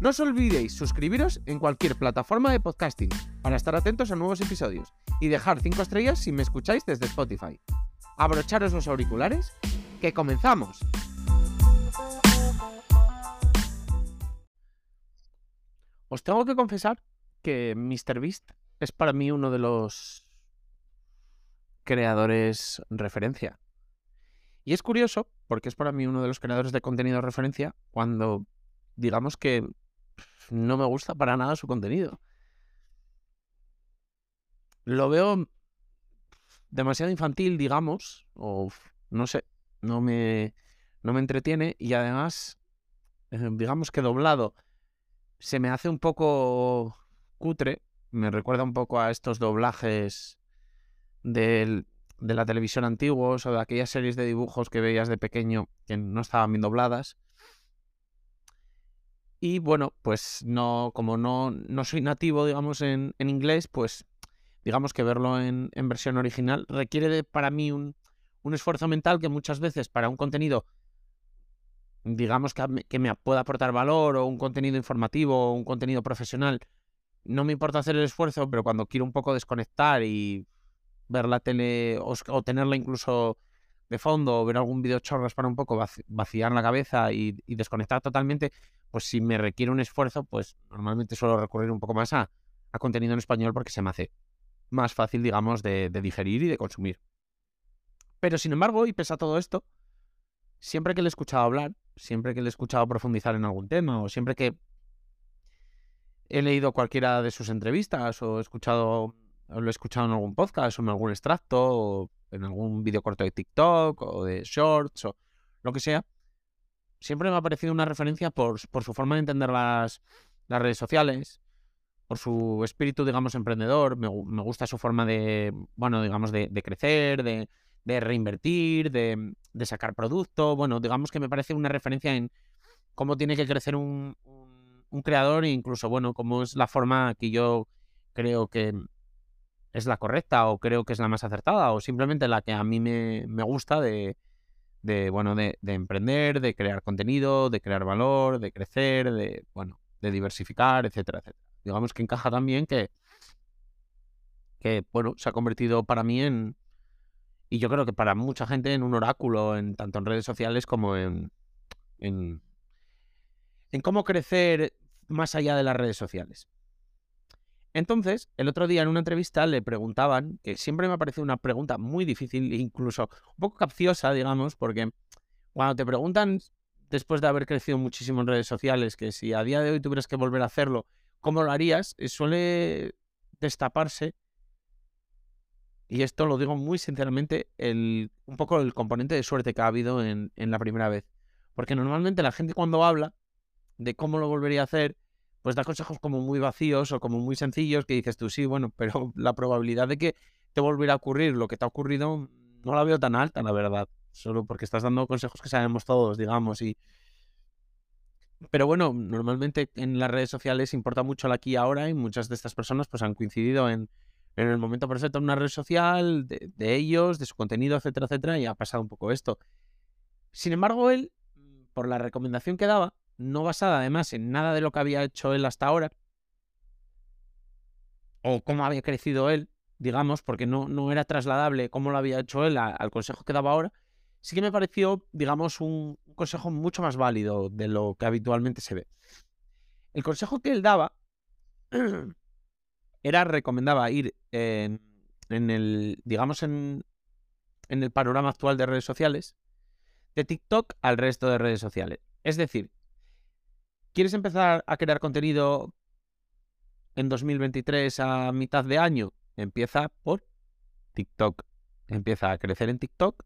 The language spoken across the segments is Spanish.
No os olvidéis suscribiros en cualquier plataforma de podcasting para estar atentos a nuevos episodios y dejar 5 estrellas si me escucháis desde Spotify. Abrocharos los auriculares, que comenzamos. Os tengo que confesar que MrBeast es para mí uno de los creadores referencia. Y es curioso, porque es para mí uno de los creadores de contenido referencia, cuando digamos que no me gusta para nada su contenido. Lo veo demasiado infantil, digamos, o no sé, no me, no me entretiene y además, eh, digamos que doblado, se me hace un poco cutre, me recuerda un poco a estos doblajes de la televisión antiguos o de aquellas series de dibujos que veías de pequeño que no estaban bien dobladas. Y bueno, pues no, como no, no soy nativo, digamos, en, en inglés, pues digamos que verlo en, en versión original requiere de, para mí un, un, esfuerzo mental que muchas veces para un contenido, digamos, que, que me pueda aportar valor o un contenido informativo o un contenido profesional, no me importa hacer el esfuerzo, pero cuando quiero un poco desconectar y ver la tele o, o tenerla incluso de fondo o ver algún video chorros para un poco vaciar la cabeza y, y, desconectar totalmente, pues si me requiere un esfuerzo, pues normalmente suelo recurrir un poco más a, a contenido en español porque se me hace más fácil, digamos, de, de, digerir y de consumir. Pero sin embargo, y pese a todo esto, siempre que le he escuchado hablar, siempre que le he escuchado profundizar en algún tema, o siempre que he leído cualquiera de sus entrevistas, o he escuchado, o lo he escuchado en algún podcast, o en algún extracto, o en algún vídeo corto de TikTok, o de Shorts, o lo que sea, siempre me ha parecido una referencia por, su forma de entender las, redes sociales, por su espíritu, digamos, emprendedor. Me, gusta su forma de, bueno, digamos, de, crecer, de, de reinvertir, de, sacar producto. Bueno, digamos que me parece una referencia en cómo tiene que crecer un, creador e incluso, bueno, cómo es la forma que yo creo que es la correcta o creo que es la más acertada o simplemente la que a mí me gusta de, de bueno, de, de, emprender, de crear contenido, de crear valor, de crecer, de, bueno, de diversificar, etcétera, etcétera. Digamos que encaja también que, que, bueno, se ha convertido para mí en, y yo creo que para mucha gente en un oráculo, en tanto en redes sociales como en, en, en cómo crecer más allá de las redes sociales. Entonces, el otro día en una entrevista le preguntaban, que siempre me ha parecido una pregunta muy difícil, incluso un poco capciosa, digamos, porque cuando te preguntan, después de haber crecido muchísimo en redes sociales, que si a día de hoy tuvieras que volver a hacerlo, ¿cómo lo harías? Eh, suele destaparse, y esto lo digo muy sinceramente, el, un poco el componente de suerte que ha habido en, en la primera vez. Porque normalmente la gente cuando habla de cómo lo volvería a hacer, pues da consejos como muy vacíos o como muy sencillos que dices tú, sí, bueno, pero la probabilidad de que te volviera a ocurrir lo que te ha ocurrido no la veo tan alta, la verdad. Solo porque estás dando consejos que sabemos todos, digamos, y... Pero bueno, normalmente en las redes sociales importa mucho el aquí ahora y muchas de estas personas pues han coincidido en, en el momento perfecto en una red social, de, de ellos, de su contenido, etcétera, etcétera, y ha pasado un poco esto. Sin embargo, él, por la recomendación que daba, no basada además en nada de lo que había hecho él hasta ahora, o cómo había crecido él, digamos, porque no, no era trasladable cómo lo había hecho él al consejo que daba ahora, sí que me pareció, digamos, un, un, consejo mucho más válido de lo que habitualmente se ve. El consejo que él daba era, recomendaba ir en, en el, digamos, en, en el panorama actual de redes sociales, de TikTok al resto de redes sociales. Es decir, ¿Quieres empezar a crear contenido en 2023 a mitad de año? Empieza por TikTok. Empieza a crecer en TikTok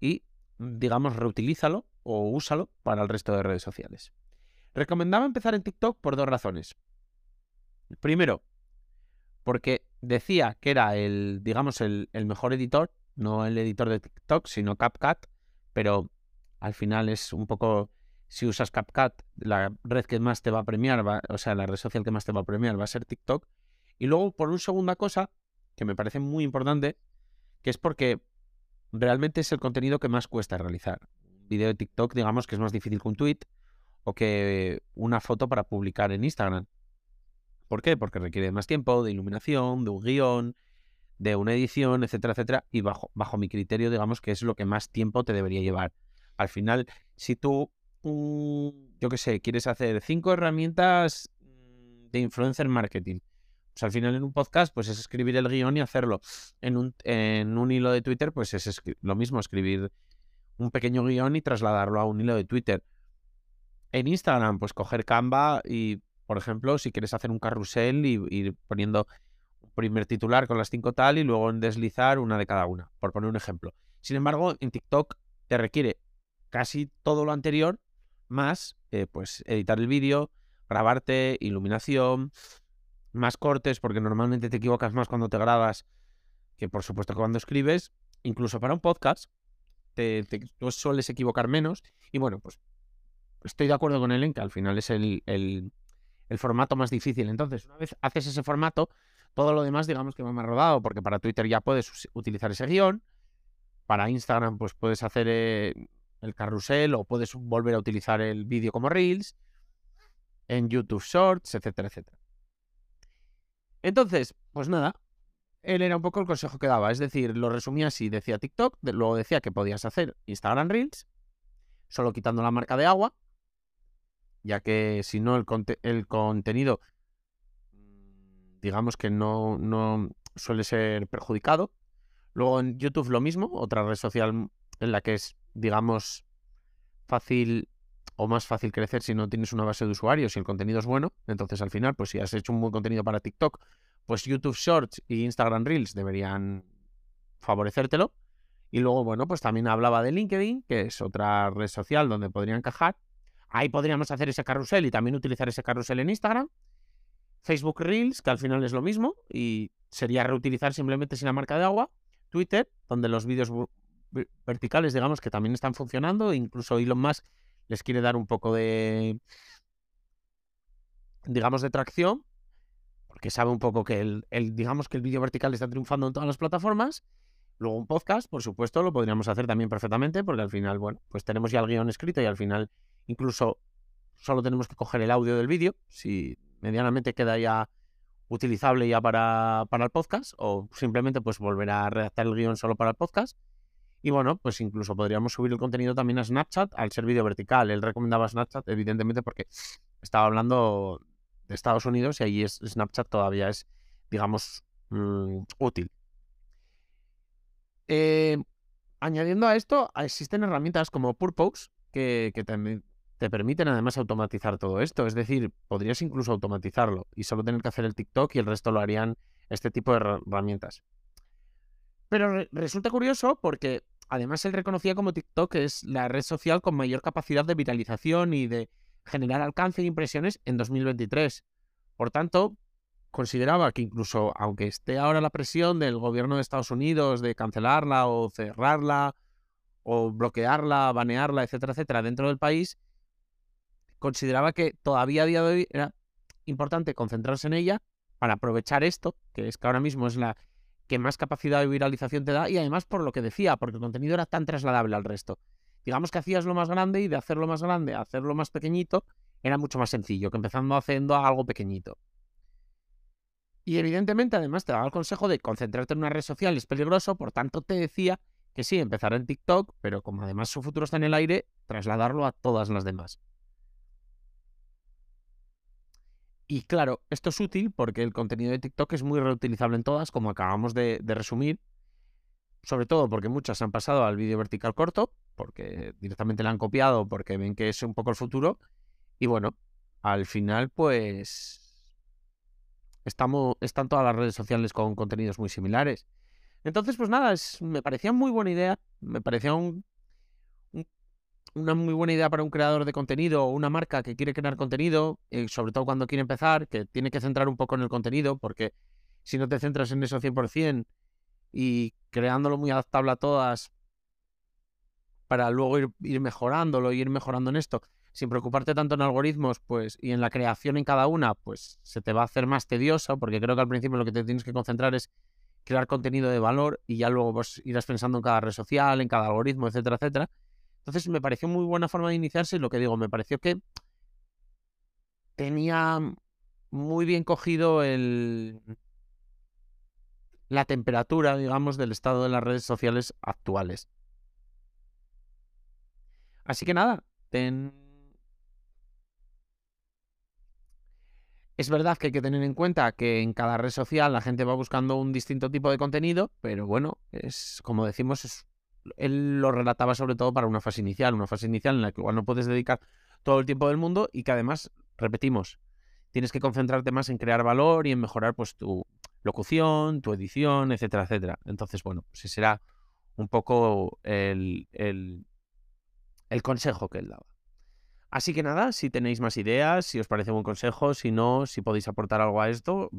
y, digamos, reutilízalo o úsalo para el resto de redes sociales. Recomendaba empezar en TikTok por dos razones. Primero, porque decía que era el, digamos, el, el mejor editor, no el editor de TikTok, sino CapCut, pero al final es un poco, si usas CapCut, la red que más te va a premiar, o sea, la red social que más te va a premiar va a ser TikTok. Y luego, por una segunda cosa, que me parece muy importante, que es porque realmente es el contenido que más cuesta realizar. Un video de TikTok, digamos que es más difícil que un tweet o que una foto para publicar en Instagram. ¿Por qué? Porque requiere más tiempo, de iluminación, de un guion, de una edición, etcétera, etcétera. Y bajo, bajo mi criterio, digamos que es lo que más tiempo te debería llevar. Al final, si tú, yo qué sé, quieres hacer cinco herramientas mm, de influencer marketing, pues al final en un podcast, pues es escribir el guion y hacerlo. En un, en un hilo de Twitter, pues es lo mismo, escribir un pequeño guion y trasladarlo a un hilo de Twitter. En Instagram, pues coger Canva y por ejemplo, si quieres hacer un carrusel y ir poniendo primer titular con las cinco tal y luego deslizar una de cada una, por poner un ejemplo. Sin embargo, en TikTok te requiere casi todo lo anterior, más eh, pues editar el vídeo, grabarte, iluminación, más cortes, porque normalmente te equivocas más cuando te grabas que por supuesto cuando escribes. Incluso para un podcast, te, tú sueles equivocar menos. Y bueno, pues estoy de acuerdo con él en que al final es el, el formato más difícil. Entonces, una vez haces ese formato, todo lo demás, digamos que va más rodado, porque para Twitter ya puedes utilizar ese guion, para Instagram, pues puedes hacer eh, el carrusel o puedes volver a utilizar el vídeo como Reels, en YouTube Shorts, etcétera, etcétera. Entonces, pues nada, él era un poco el consejo que daba, es decir, lo resumía así, decía TikTok, luego decía que podías hacer Instagram Reels, solo quitando la marca de agua, ya que si no el, el contenido, digamos que no, no suele ser perjudicado. Luego en YouTube lo mismo, otra red social en la que es, digamos, fácil o más fácil crecer si no tienes una base de usuarios y el contenido es bueno. Entonces al final, pues si has hecho un buen contenido para TikTok, pues YouTube Shorts y Instagram Reels deberían favorecértelo. Y luego, bueno, pues también hablaba de LinkedIn, que es otra red social donde podría encajar. Ahí podríamos hacer ese carrusel y también utilizar ese carrusel en Instagram. Facebook Reels, que al final es lo mismo y sería reutilizar simplemente sin la marca de agua. Twitter, donde los vídeos verticales, digamos, que también están funcionando. Incluso Elon Musk les quiere dar un poco de, digamos, de tracción, porque sabe un poco que el, digamos que el vídeo vertical está triunfando en todas las plataformas. Luego un podcast, por supuesto, lo podríamos hacer también perfectamente, porque al final, bueno, pues tenemos ya el guion escrito y al final Incluso solo tenemos que coger el audio del vídeo, si medianamente queda ya utilizable ya para, para, el podcast, o simplemente pues volver a redactar el guion solo para el podcast. Y bueno, pues incluso podríamos subir el contenido también a Snapchat al ser vídeo vertical. Él recomendaba Snapchat, evidentemente, porque estaba hablando de Estados Unidos y ahí Snapchat todavía es, digamos, mm, útil. Eh, añadiendo a esto, existen herramientas como Purpose, que, que te permiten además automatizar todo esto. Es decir, podrías incluso automatizarlo y solo tener que hacer el TikTok y el resto lo harían este tipo de herramientas. Pero resulta curioso porque además él reconocía como TikTok es la red social con mayor capacidad de viralización y de generar alcance e impresiones en 2023. Por tanto, consideraba que incluso aunque esté ahora la presión del gobierno de Estados Unidos de cancelarla o cerrarla o bloquearla, banearla, etcétera, etcétera, dentro del país, consideraba que todavía a día de hoy era importante concentrarse en ella para aprovechar esto, que es que ahora mismo es la que más capacidad de viralización te da y además por lo que decía, porque el contenido era tan trasladable al resto. Digamos que hacías lo más grande y de hacerlo más grande a hacerlo más pequeñito era mucho más sencillo que empezando haciendo algo pequeñito. Y evidentemente además te daba el consejo de concentrarte en una red social es peligroso, por tanto te decía que sí, empezar en TikTok, pero como además su futuro está en el aire, trasladarlo a todas las demás. Y claro, esto es útil porque el contenido de TikTok es muy reutilizable en todas, como acabamos de, resumir. Sobre todo porque muchas han pasado al vídeo vertical corto, porque directamente la han copiado, porque ven que es un poco el futuro. Y bueno, al final, pues. Estamos, están todas las redes sociales con contenidos muy similares. Entonces, pues nada, me parecía muy buena idea. Me parecía un, una muy buena idea para un creador de contenido o una marca que quiere crear contenido, eh, sobre todo cuando quiere empezar, que tiene que centrar un poco en el contenido, porque si no te centras en eso 100% y creándolo muy adaptable a todas para luego ir, mejorándolo y ir mejorando en esto, sin preocuparte tanto en algoritmos pues y en la creación en cada una, pues se te va a hacer más tedioso, porque creo que al principio lo que te tienes que concentrar es crear contenido de valor y ya luego irás pensando en cada red social, en cada algoritmo, etcétera, etcétera. Entonces me pareció muy buena forma de iniciarse y lo que digo, me pareció que tenía muy bien cogido el la temperatura, digamos, del estado de las redes sociales actuales. Así que nada, ten... Es verdad que hay que tener en cuenta que en cada red social la gente va buscando un distinto tipo de contenido, pero bueno, es como decimos, es él lo relataba sobre todo para una fase inicial, una fase inicial en la que igual no puedes dedicar todo el tiempo del mundo y que además, repetimos, tienes que concentrarte más en crear valor y en mejorar pues tu locución, tu edición, etcétera, etcétera. Entonces, bueno, pues ese será un poco el, el, el consejo que él daba. Así que nada, si tenéis más ideas, si os parece buen consejo, si no, si podéis aportar algo a esto,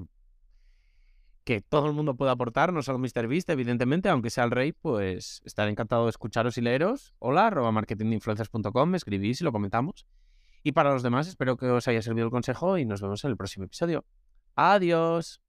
que todo el mundo pueda aportar, no solo MrBeast, evidentemente, aunque sea el rey, pues estaré encantado de escucharos y leeros. Hola, arroba marketinginfluencers.com, me escribís y lo comentamos. Y para los demás, espero que os haya servido el consejo y nos vemos en el próximo episodio. Adiós.